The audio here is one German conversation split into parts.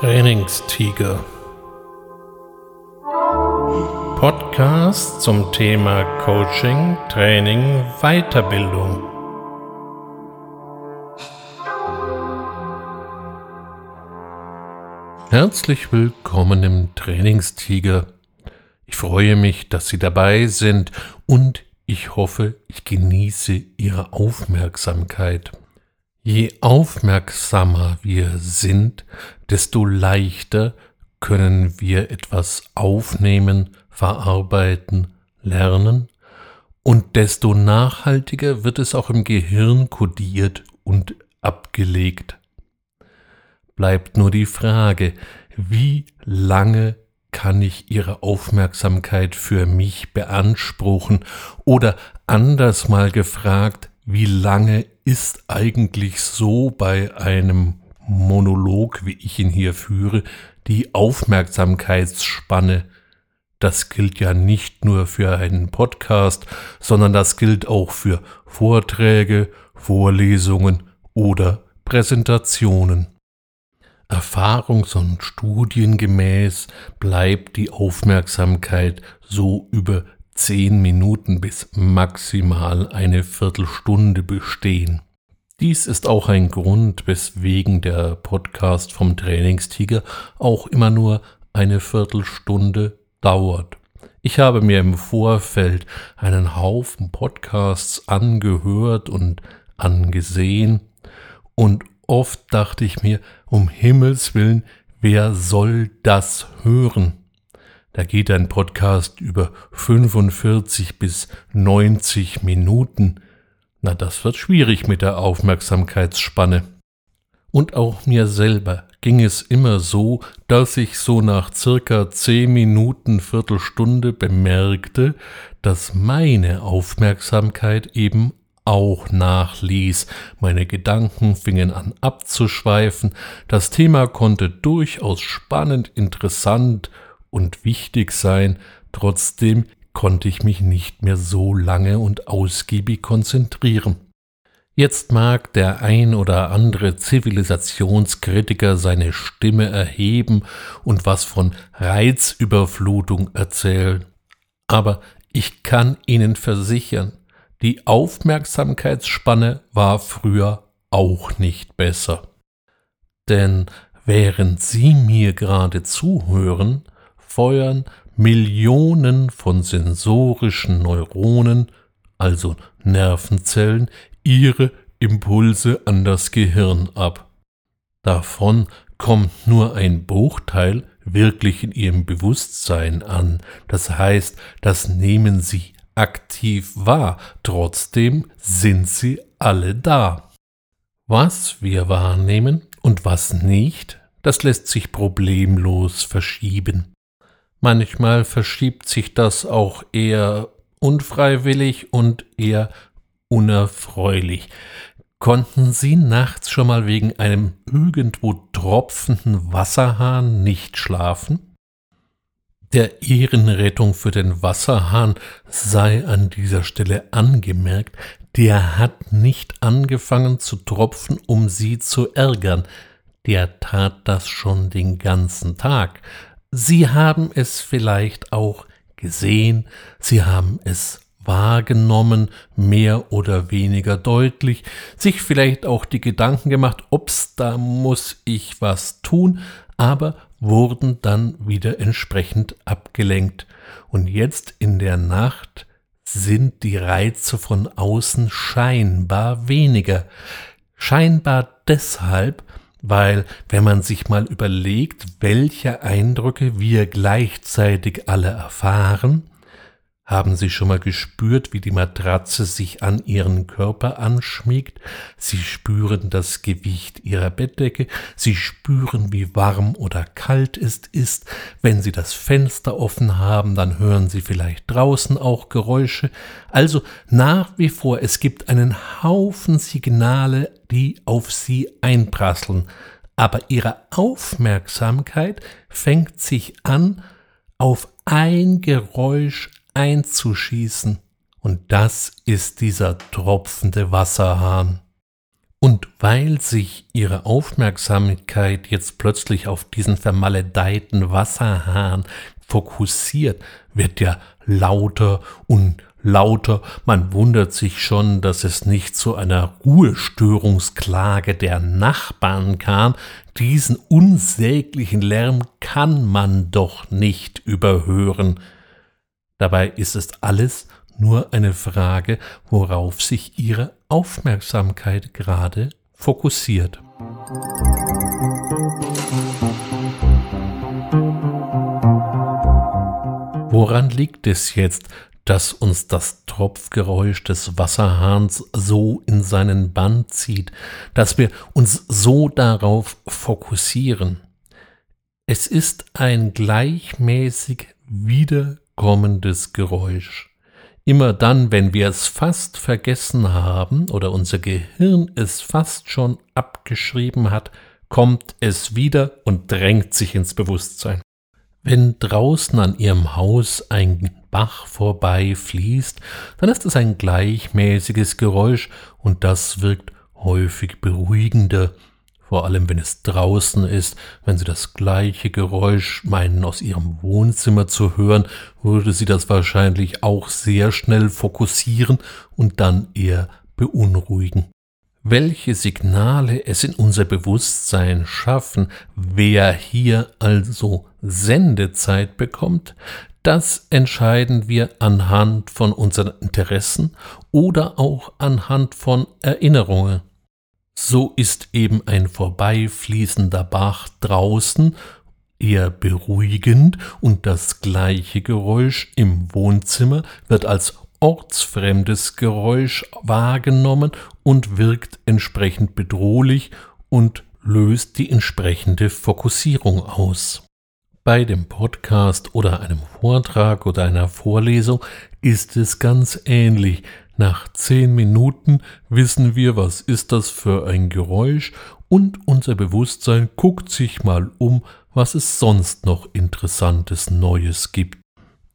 Trainingstiger. Podcast zum Thema Coaching, Training, Weiterbildung. Herzlich willkommen im Trainingstiger. Ich freue mich, dass Sie dabei sind und ich hoffe, ich genieße Ihre Aufmerksamkeit. Je aufmerksamer wir sind, desto leichter können wir etwas aufnehmen, verarbeiten, lernen und desto nachhaltiger wird es auch im Gehirn kodiert und abgelegt. Bleibt nur die Frage, wie lange kann ich Ihre Aufmerksamkeit für mich beanspruchen oder anders mal gefragt, wie lange ist eigentlich so bei einem Monolog, wie ich ihn hier führe, die Aufmerksamkeitsspanne. Das gilt ja nicht nur für einen Podcast, sondern das gilt auch für Vorträge, Vorlesungen oder Präsentationen. Erfahrungs- und studiengemäß bleibt die Aufmerksamkeit so über zehn Minuten bis maximal eine Viertelstunde bestehen. Dies ist auch ein Grund, weswegen der Podcast vom Trainingstiger auch immer nur eine Viertelstunde dauert. Ich habe mir im Vorfeld einen Haufen Podcasts angehört und angesehen und oft dachte ich mir, um Himmels willen, wer soll das hören? Da geht ein Podcast über 45 bis 90 Minuten. Na, das wird schwierig mit der Aufmerksamkeitsspanne. Und auch mir selber ging es immer so, dass ich so nach circa zehn Minuten, Viertelstunde bemerkte, dass meine Aufmerksamkeit eben auch nachließ, meine Gedanken fingen an abzuschweifen, das Thema konnte durchaus spannend, interessant und wichtig sein, trotzdem konnte ich mich nicht mehr so lange und ausgiebig konzentrieren. Jetzt mag der ein oder andere Zivilisationskritiker seine Stimme erheben und was von Reizüberflutung erzählen. Aber ich kann Ihnen versichern, die Aufmerksamkeitsspanne war früher auch nicht besser. Denn während Sie mir gerade zuhören, feuern Millionen von sensorischen Neuronen, also Nervenzellen, ihre Impulse an das Gehirn ab. Davon kommt nur ein Bruchteil wirklich in ihrem Bewusstsein an, das heißt, das nehmen sie aktiv wahr, trotzdem sind sie alle da. Was wir wahrnehmen und was nicht, das lässt sich problemlos verschieben. Manchmal verschiebt sich das auch eher unfreiwillig und eher unerfreulich. Konnten Sie nachts schon mal wegen einem irgendwo tropfenden Wasserhahn nicht schlafen? Der Ehrenrettung für den Wasserhahn sei an dieser Stelle angemerkt, der hat nicht angefangen zu tropfen, um Sie zu ärgern, der tat das schon den ganzen Tag, Sie haben es vielleicht auch gesehen, Sie haben es wahrgenommen, mehr oder weniger deutlich, sich vielleicht auch die Gedanken gemacht, ups, da muss ich was tun, aber wurden dann wieder entsprechend abgelenkt. Und jetzt in der Nacht sind die Reize von außen scheinbar weniger. Scheinbar deshalb, weil wenn man sich mal überlegt, welche Eindrücke wir gleichzeitig alle erfahren, haben Sie schon mal gespürt, wie die Matratze sich an Ihren Körper anschmiegt? Sie spüren das Gewicht Ihrer Bettdecke, Sie spüren, wie warm oder kalt es ist. Wenn Sie das Fenster offen haben, dann hören Sie vielleicht draußen auch Geräusche. Also nach wie vor, es gibt einen Haufen Signale, die auf Sie einprasseln. Aber Ihre Aufmerksamkeit fängt sich an, auf ein Geräusch einzuschießen, und das ist dieser tropfende Wasserhahn. Und weil sich ihre Aufmerksamkeit jetzt plötzlich auf diesen vermaledeiten Wasserhahn fokussiert, wird er lauter und lauter. Man wundert sich schon, dass es nicht zu einer Ruhestörungsklage der Nachbarn kam. Diesen unsäglichen Lärm kann man doch nicht überhören. Dabei ist es alles nur eine Frage, worauf sich Ihre Aufmerksamkeit gerade fokussiert. Woran liegt es jetzt, dass uns das Tropfgeräusch des Wasserhahns so in seinen Bann zieht, dass wir uns so darauf fokussieren? Es ist ein gleichmäßig wiederkommendes Geräusch. Immer dann, wenn wir es fast vergessen haben oder unser Gehirn es fast schon abgeschrieben hat, kommt es wieder und drängt sich ins Bewusstsein. Wenn draußen an Ihrem Haus ein Bach vorbei fließt, dann ist es ein gleichmäßiges Geräusch und das wirkt häufig beruhigender vor allem wenn es draußen ist, wenn Sie das gleiche Geräusch meinen aus Ihrem Wohnzimmer zu hören, würde Sie das wahrscheinlich auch sehr schnell fokussieren und dann eher beunruhigen. Welche Signale es in unser Bewusstsein schaffen, wer hier also Sendezeit bekommt, das entscheiden wir anhand von unseren Interessen oder auch anhand von Erinnerungen. So ist eben ein vorbeifließender Bach draußen eher beruhigend und das gleiche Geräusch im Wohnzimmer wird als ortsfremdes Geräusch wahrgenommen und wirkt entsprechend bedrohlich und löst die entsprechende Fokussierung aus. Bei dem Podcast oder einem Vortrag oder einer Vorlesung ist es ganz ähnlich. Nach zehn Minuten wissen wir, was ist das für ein Geräusch und unser Bewusstsein guckt sich mal um, was es sonst noch Interessantes Neues gibt.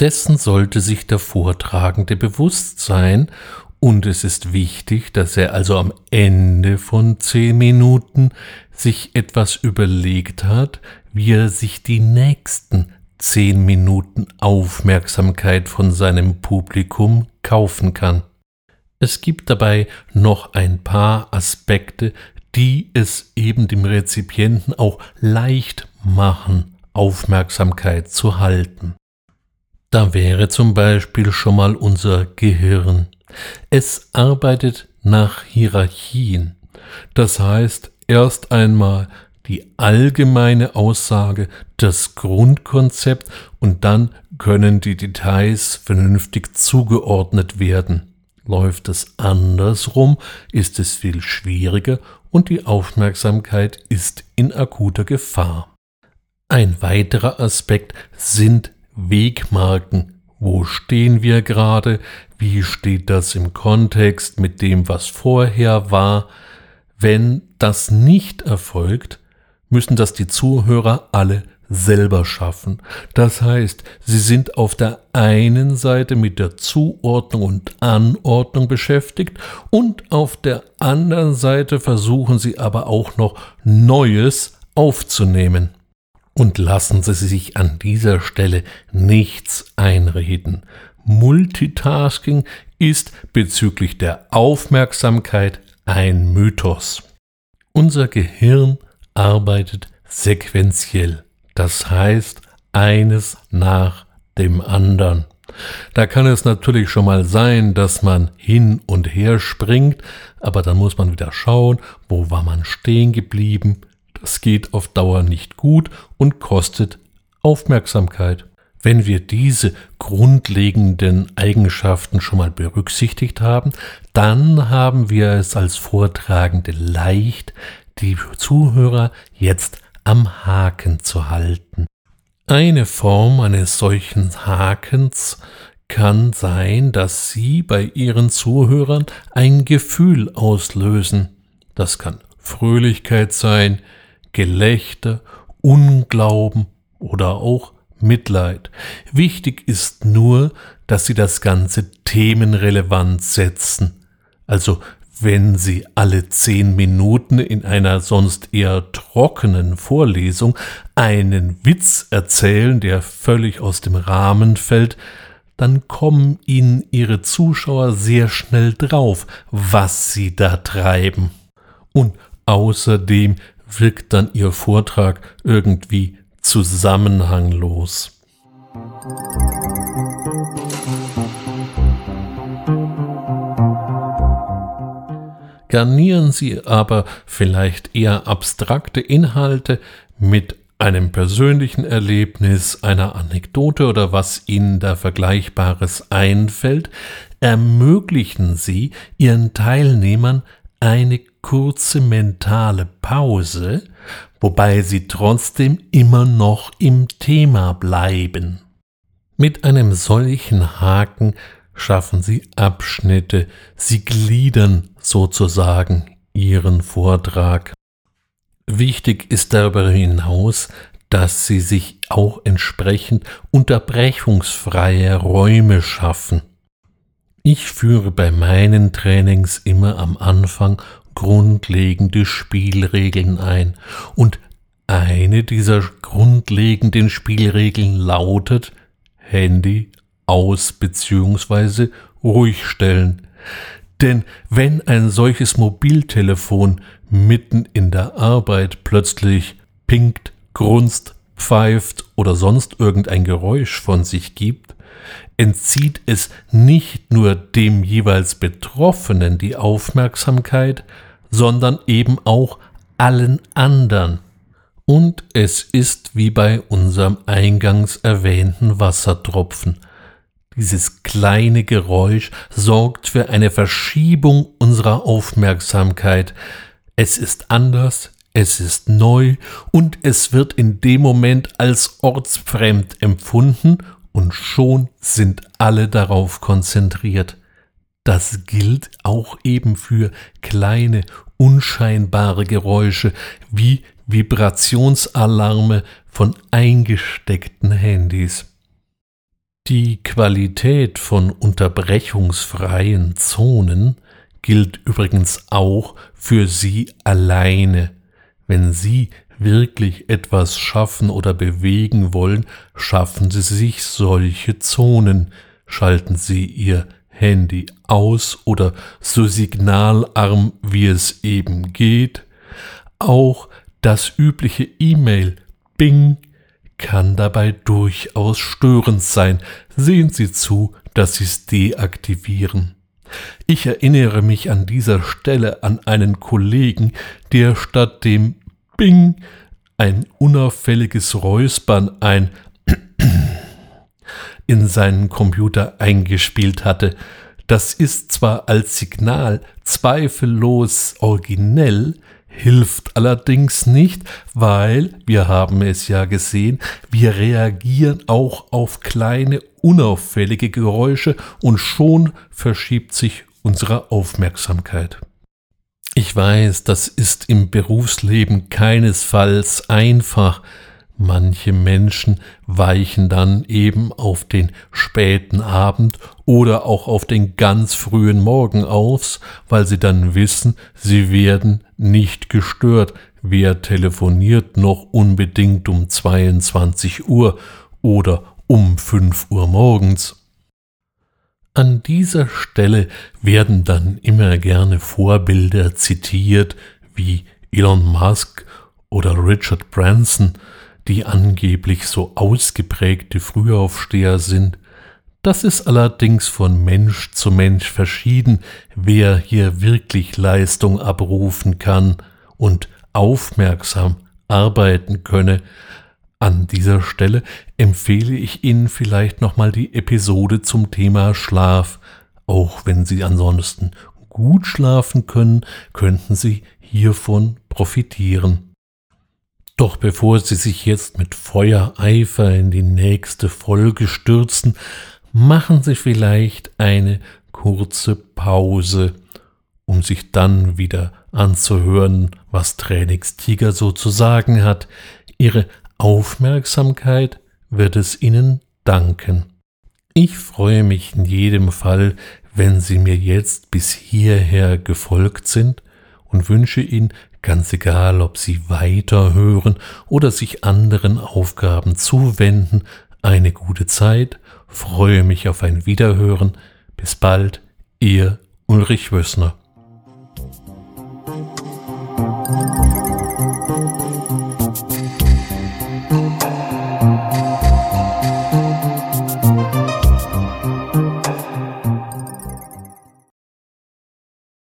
Dessen sollte sich der Vortragende bewusst sein und es ist wichtig, dass er also am Ende von zehn Minuten sich etwas überlegt hat, wie er sich die nächsten zehn Minuten Aufmerksamkeit von seinem Publikum kaufen kann. Es gibt dabei noch ein paar Aspekte, die es eben dem Rezipienten auch leicht machen, Aufmerksamkeit zu halten. Da wäre zum Beispiel schon mal unser Gehirn. Es arbeitet nach Hierarchien. Das heißt, erst einmal die allgemeine Aussage, das Grundkonzept und dann können die Details vernünftig zugeordnet werden. Läuft es andersrum, ist es viel schwieriger und die Aufmerksamkeit ist in akuter Gefahr. Ein weiterer Aspekt sind Wegmarken. Wo stehen wir gerade? Wie steht das im Kontext mit dem, was vorher war? Wenn das nicht erfolgt, müssen das die Zuhörer alle selber schaffen. Das heißt, sie sind auf der einen Seite mit der Zuordnung und Anordnung beschäftigt und auf der anderen Seite versuchen sie aber auch noch Neues aufzunehmen. Und lassen Sie sich an dieser Stelle nichts einreden. Multitasking ist bezüglich der Aufmerksamkeit ein Mythos. Unser Gehirn arbeitet sequenziell. Das heißt, eines nach dem anderen. Da kann es natürlich schon mal sein, dass man hin und her springt, aber dann muss man wieder schauen, wo war man stehen geblieben. Das geht auf Dauer nicht gut und kostet Aufmerksamkeit. Wenn wir diese grundlegenden Eigenschaften schon mal berücksichtigt haben, dann haben wir es als Vortragende leicht, die Zuhörer jetzt am Haken zu halten. Eine Form eines solchen Hakens kann sein, dass Sie bei Ihren Zuhörern ein Gefühl auslösen. Das kann Fröhlichkeit sein, Gelächter, Unglauben oder auch Mitleid. Wichtig ist nur, dass Sie das Ganze themenrelevant setzen. Also wenn Sie alle zehn Minuten in einer sonst eher trockenen Vorlesung einen Witz erzählen, der völlig aus dem Rahmen fällt, dann kommen Ihnen Ihre Zuschauer sehr schnell drauf, was Sie da treiben. Und außerdem wirkt dann Ihr Vortrag irgendwie zusammenhanglos. Garnieren Sie aber vielleicht eher abstrakte Inhalte mit einem persönlichen Erlebnis, einer Anekdote oder was Ihnen da Vergleichbares einfällt, ermöglichen Sie Ihren Teilnehmern eine kurze mentale Pause, wobei Sie trotzdem immer noch im Thema bleiben. Mit einem solchen Haken schaffen Sie Abschnitte, Sie gliedern sozusagen Ihren Vortrag. Wichtig ist darüber hinaus, dass Sie sich auch entsprechend unterbrechungsfreie Räume schaffen. Ich führe bei meinen Trainings immer am Anfang grundlegende Spielregeln ein und eine dieser grundlegenden Spielregeln lautet Handy aus bzw. ruhig stellen. Denn wenn ein solches Mobiltelefon mitten in der Arbeit plötzlich pinkt, grunzt, pfeift oder sonst irgendein Geräusch von sich gibt, entzieht es nicht nur dem jeweils Betroffenen die Aufmerksamkeit, sondern eben auch allen anderen. Und es ist wie bei unserem eingangs erwähnten Wassertropfen. Dieses kleine Geräusch sorgt für eine Verschiebung unserer Aufmerksamkeit. Es ist anders, es ist neu und es wird in dem Moment als ortsfremd empfunden und schon sind alle darauf konzentriert. Das gilt auch eben für kleine, unscheinbare Geräusche wie Vibrationsalarme von eingesteckten Handys. Die Qualität von unterbrechungsfreien Zonen gilt übrigens auch für Sie alleine. Wenn Sie wirklich etwas schaffen oder bewegen wollen, schaffen Sie sich solche Zonen. Schalten Sie Ihr Handy aus oder so signalarm wie es eben geht. Auch das übliche E-Mail Bing kann dabei durchaus störend sein. Sehen Sie zu, dass Sie es deaktivieren. Ich erinnere mich an dieser Stelle an einen Kollegen, der statt dem Bing ein unauffälliges Räuspern ein in seinen Computer eingespielt hatte. Das ist zwar als Signal zweifellos originell, hilft allerdings nicht, weil, wir haben es ja gesehen, wir reagieren auch auf kleine unauffällige Geräusche und schon verschiebt sich unsere Aufmerksamkeit. Ich weiß, das ist im Berufsleben keinesfalls einfach, Manche Menschen weichen dann eben auf den späten Abend oder auch auf den ganz frühen Morgen aus, weil sie dann wissen, sie werden nicht gestört. Wer telefoniert noch unbedingt um 22 Uhr oder um 5 Uhr morgens? An dieser Stelle werden dann immer gerne Vorbilder zitiert, wie Elon Musk oder Richard Branson, die angeblich so ausgeprägte Frühaufsteher sind. Das ist allerdings von Mensch zu Mensch verschieden, wer hier wirklich Leistung abrufen kann und aufmerksam arbeiten könne. An dieser Stelle empfehle ich Ihnen vielleicht nochmal die Episode zum Thema Schlaf. Auch wenn Sie ansonsten gut schlafen können, könnten Sie hiervon profitieren. Doch bevor Sie sich jetzt mit Feuereifer in die nächste Folge stürzen, machen Sie vielleicht eine kurze Pause, um sich dann wieder anzuhören, was Trainingstiger so zu sagen hat. Ihre Aufmerksamkeit wird es Ihnen danken. Ich freue mich in jedem Fall, wenn Sie mir jetzt bis hierher gefolgt sind und wünsche Ihnen, ganz egal, ob sie weiterhören oder sich anderen Aufgaben zuwenden, eine gute Zeit, freue mich auf ein Wiederhören. Bis bald, ihr Ulrich Wössner.